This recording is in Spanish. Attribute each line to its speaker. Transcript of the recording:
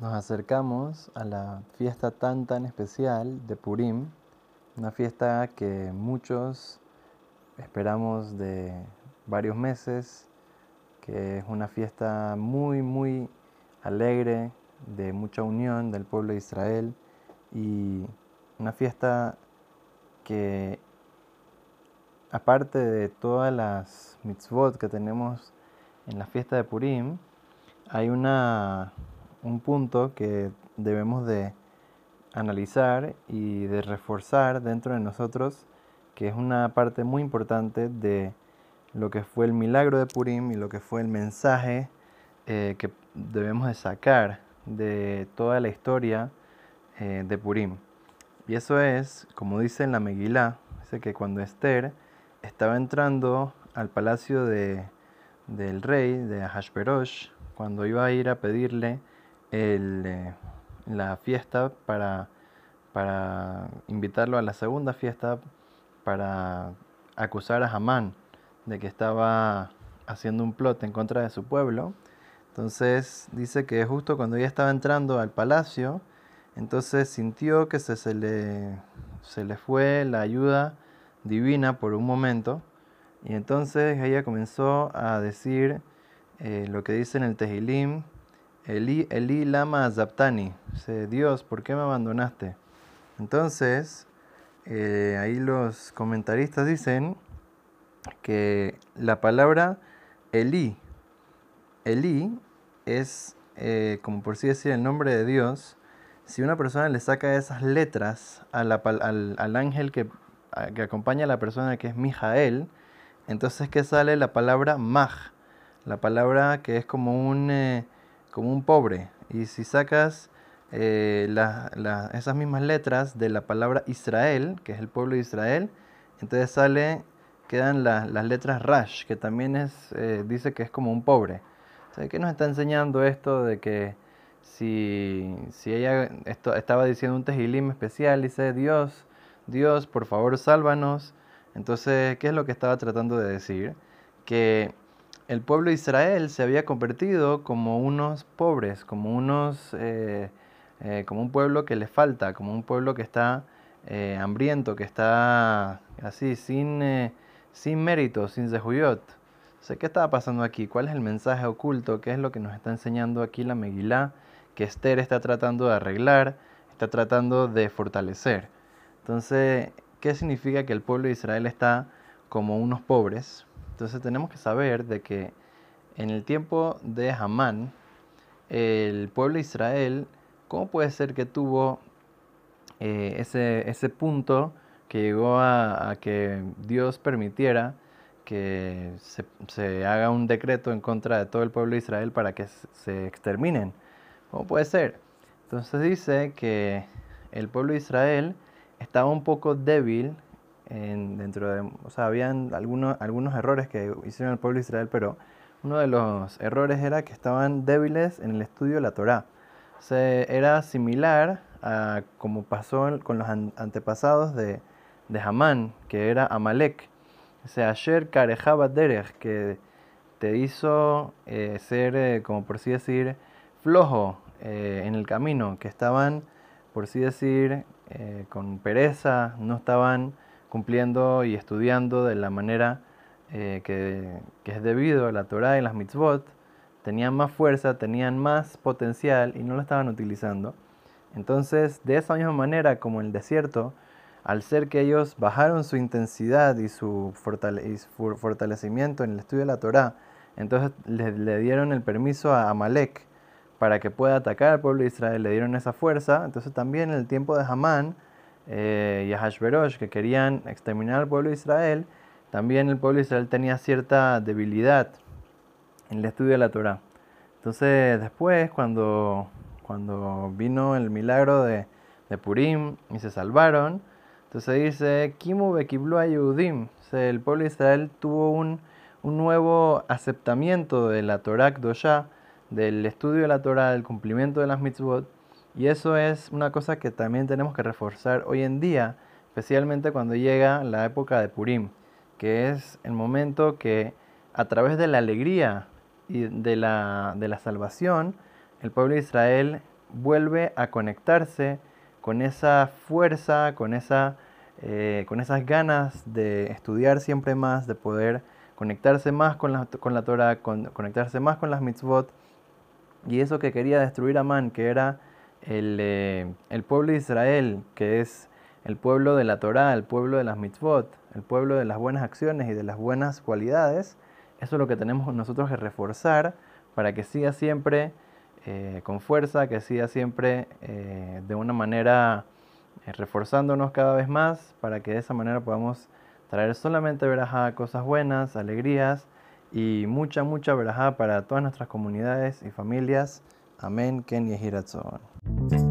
Speaker 1: nos acercamos a la fiesta tan tan especial de Purim, una fiesta que muchos esperamos de varios meses, que es una fiesta muy muy alegre, de mucha unión del pueblo de Israel y una fiesta que aparte de todas las mitzvot que tenemos en la fiesta de Purim, hay una, un punto que debemos de analizar y de reforzar dentro de nosotros, que es una parte muy importante de lo que fue el milagro de Purim y lo que fue el mensaje eh, que debemos de sacar de toda la historia eh, de Purim. Y eso es, como dice en la Megilá, dice que cuando Esther estaba entrando al palacio de, del rey, de Ahashverosh, cuando iba a ir a pedirle eh, la fiesta para, para invitarlo a la segunda fiesta para acusar a Hamán de que estaba haciendo un plot en contra de su pueblo. Entonces dice que justo cuando ella estaba entrando al palacio, entonces sintió que se, se, le, se le fue la ayuda divina por un momento y entonces ella comenzó a decir eh, lo que dice en el Tehilim, Eli, Eli lama zaptani, Dios, ¿por qué me abandonaste? Entonces, eh, ahí los comentaristas dicen que la palabra Eli, Eli es, eh, como por sí decir, el nombre de Dios. Si una persona le saca esas letras al, al, ángel que, que, acompaña a la persona que es Mijael, entonces que sale la palabra Maj, la palabra que es como un, eh, como un pobre. Y si sacas eh, esas mismas letras de la palabra Israel, que es el pueblo de Israel, entonces sale, quedan las letras Rash, que también es, dice que es como un pobre. ¿Qué nos está enseñando esto de que si, si ella esto, estaba diciendo un tejilim especial, dice Dios, Dios, por favor, sálvanos? Entonces, ¿qué es lo que estaba tratando de decir? Que el pueblo de Israel se había convertido como unos pobres, como unos, eh, eh, como un pueblo que le falta, como un pueblo que está eh, hambriento, que está así, sin, sin mérito, sin zehuyot. ¿qué estaba pasando aquí? ¿Cuál es el mensaje oculto? ¿Qué es lo que nos está enseñando aquí la Megilá? Que Esther está tratando de arreglar, está tratando de fortalecer. Entonces, ¿qué significa que el pueblo de Israel está como unos pobres? Entonces tenemos que saber de que en el tiempo de Hamán, el pueblo de Israel, ¿cómo puede ser que tuvo eh, ese, ese punto que llegó a que Dios permitiera que se, haga un decreto en contra de todo el pueblo de Israel para que se exterminen. ¿Cómo puede ser? Entonces dice que el pueblo de Israel estaba un poco débil en, dentro de, o sea, habían algunos, algunos errores que hicieron el pueblo de Israel, pero uno de los errores era que estaban débiles en el estudio de la Torá. O era similar a como pasó con los antepasados de, de Hamán, que era Amalek sea, Asher Karejaba Derech, que te hizo eh, ser, eh, como por así decir, flojo eh, en el camino, que estaban, por así decir, con pereza, no estaban cumpliendo y estudiando de la manera que, que, es debido a la Torah y las mitzvot, tenían más fuerza, tenían más potencial y no lo estaban utilizando. Entonces, de esa misma manera como el desierto, al ser que ellos bajaron su intensidad y su, fortalecimiento en el estudio de la Torá, entonces le, dieron el permiso a Amalek para que pueda atacar al pueblo de Israel, le dieron esa fuerza. Entonces también en el tiempo de Hamán eh, y Hashverosh, que querían exterminar al pueblo de Israel, también el pueblo de Israel tenía cierta debilidad en el estudio de la Torá. Entonces después, cuando, cuando vino el milagro de, de Purim y se salvaron, entonces dice, Kimu Yehudim. el pueblo de Israel tuvo un, nuevo aceptamiento de la Torah Kdoshá, del estudio de la Torah, del cumplimiento de las mitzvot. Y eso es una cosa que también tenemos que reforzar hoy en día, especialmente cuando llega la época de Purim, que es el momento que a través de la alegría y de la, de la salvación, el pueblo de Israel vuelve a conectarse con esa fuerza, con, esa, eh, con esas ganas de estudiar siempre más, de poder conectarse más con la, con la Torah, conectarse más con las mitzvot. Y eso que quería destruir Amán, que era el, eh, el pueblo de Israel, que es el pueblo de la Torah, el pueblo de las mitzvot, el pueblo de las buenas acciones y de las buenas cualidades, eso es lo que tenemos nosotros que reforzar para que siga siempre eh, con fuerza, que siga siempre eh, de una manera reforzándonos cada vez más, para que de esa manera podamos traer solamente verajá, cosas buenas, alegrías y mucha, mucha verajá para todas nuestras comunidades y familias. Amen. Ken Yehi Ratzon.